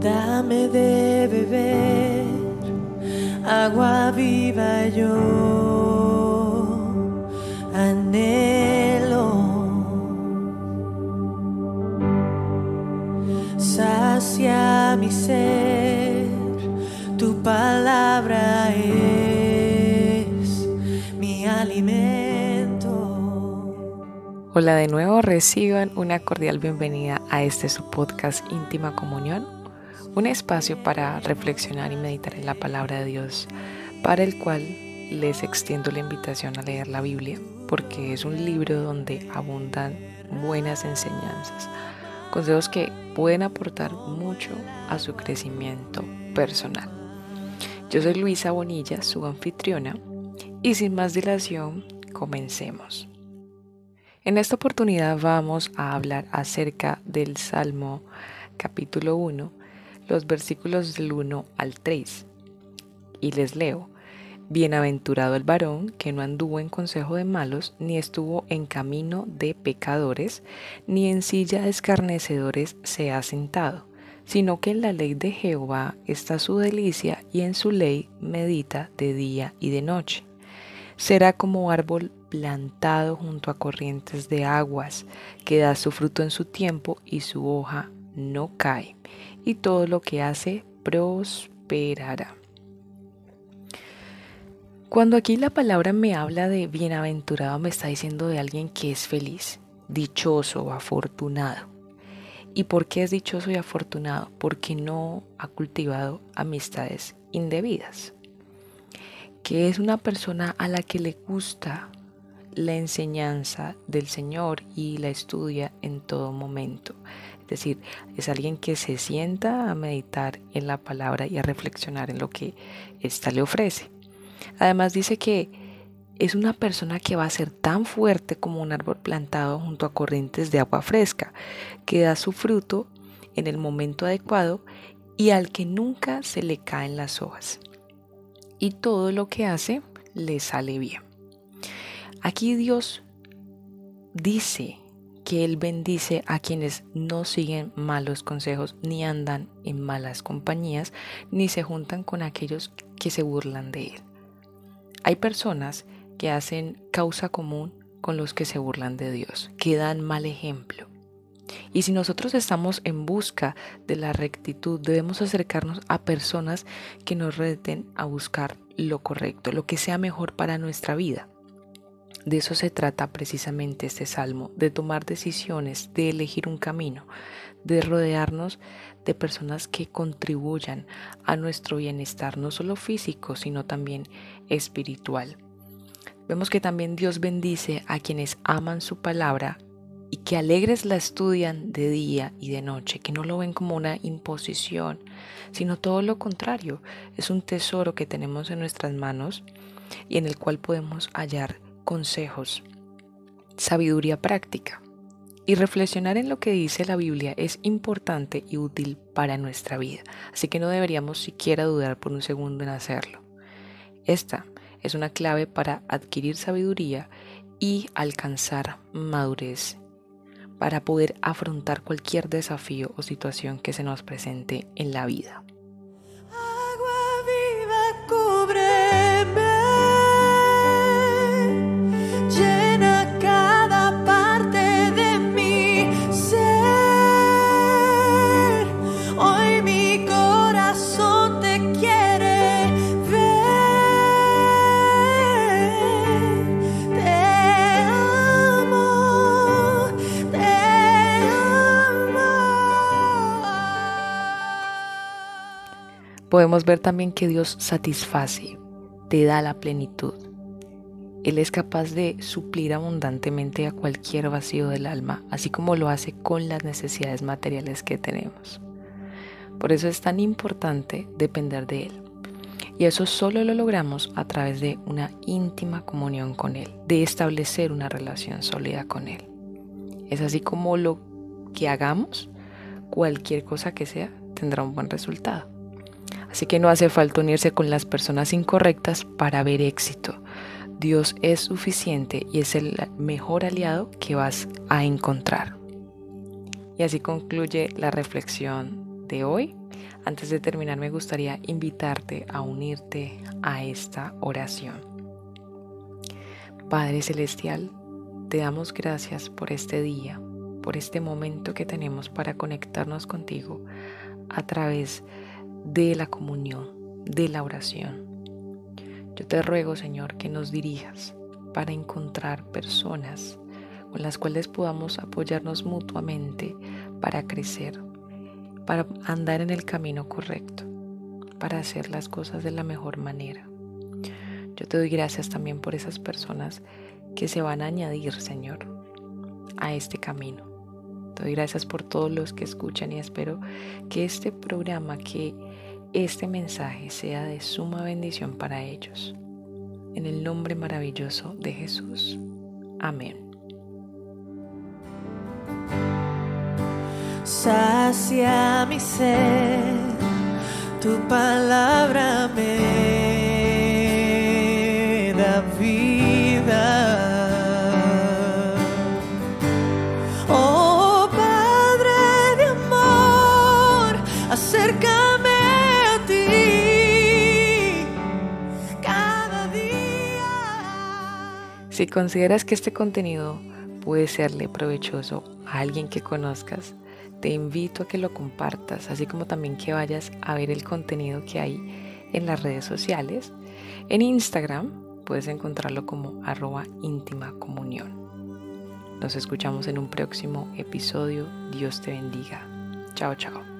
Dame de beber agua viva yo anhelo sacia mi ser. Tu palabra es mi alimento. Hola de nuevo, reciban una cordial bienvenida a este su podcast Íntima Comunión un espacio para reflexionar y meditar en la palabra de Dios, para el cual les extiendo la invitación a leer la Biblia, porque es un libro donde abundan buenas enseñanzas, consejos que pueden aportar mucho a su crecimiento personal. Yo soy Luisa Bonilla, su anfitriona, y sin más dilación, comencemos. En esta oportunidad vamos a hablar acerca del Salmo capítulo 1, los versículos del 1 al 3. Y les leo, Bienaventurado el varón que no anduvo en consejo de malos, ni estuvo en camino de pecadores, ni en silla de escarnecedores se ha sentado, sino que en la ley de Jehová está su delicia y en su ley medita de día y de noche. Será como árbol plantado junto a corrientes de aguas, que da su fruto en su tiempo y su hoja no cae y todo lo que hace prosperará. Cuando aquí la palabra me habla de bienaventurado, me está diciendo de alguien que es feliz, dichoso afortunado. ¿Y por qué es dichoso y afortunado? Porque no ha cultivado amistades indebidas. Que es una persona a la que le gusta la enseñanza del Señor y la estudia en todo momento. Es decir, es alguien que se sienta a meditar en la palabra y a reflexionar en lo que ésta le ofrece. Además dice que es una persona que va a ser tan fuerte como un árbol plantado junto a corrientes de agua fresca, que da su fruto en el momento adecuado y al que nunca se le caen las hojas. Y todo lo que hace le sale bien. Aquí Dios dice que Él bendice a quienes no siguen malos consejos, ni andan en malas compañías, ni se juntan con aquellos que se burlan de Él. Hay personas que hacen causa común con los que se burlan de Dios, que dan mal ejemplo. Y si nosotros estamos en busca de la rectitud, debemos acercarnos a personas que nos reten a buscar lo correcto, lo que sea mejor para nuestra vida. De eso se trata precisamente este salmo, de tomar decisiones, de elegir un camino, de rodearnos de personas que contribuyan a nuestro bienestar, no solo físico, sino también espiritual. Vemos que también Dios bendice a quienes aman su palabra y que alegres la estudian de día y de noche, que no lo ven como una imposición, sino todo lo contrario, es un tesoro que tenemos en nuestras manos y en el cual podemos hallar consejos, sabiduría práctica. Y reflexionar en lo que dice la Biblia es importante y útil para nuestra vida, así que no deberíamos siquiera dudar por un segundo en hacerlo. Esta es una clave para adquirir sabiduría y alcanzar madurez, para poder afrontar cualquier desafío o situación que se nos presente en la vida. Podemos ver también que Dios satisface, te da la plenitud. Él es capaz de suplir abundantemente a cualquier vacío del alma, así como lo hace con las necesidades materiales que tenemos. Por eso es tan importante depender de Él. Y eso solo lo logramos a través de una íntima comunión con Él, de establecer una relación sólida con Él. Es así como lo que hagamos, cualquier cosa que sea, tendrá un buen resultado. Así que no hace falta unirse con las personas incorrectas para ver éxito. Dios es suficiente y es el mejor aliado que vas a encontrar. Y así concluye la reflexión de hoy. Antes de terminar me gustaría invitarte a unirte a esta oración. Padre Celestial, te damos gracias por este día, por este momento que tenemos para conectarnos contigo a través de la comunión, de la oración. Yo te ruego, Señor, que nos dirijas para encontrar personas con las cuales podamos apoyarnos mutuamente para crecer, para andar en el camino correcto, para hacer las cosas de la mejor manera. Yo te doy gracias también por esas personas que se van a añadir, Señor, a este camino. Doy gracias por todos los que escuchan y espero que este programa, que este mensaje sea de suma bendición para ellos. En el nombre maravilloso de Jesús. Amén. sacia mi ser, tu palabra me acércame a ti cada día. Si consideras que este contenido puede serle provechoso a alguien que conozcas, te invito a que lo compartas, así como también que vayas a ver el contenido que hay en las redes sociales. En Instagram puedes encontrarlo como arroba íntima comunión. Nos escuchamos en un próximo episodio. Dios te bendiga. Chao, chao.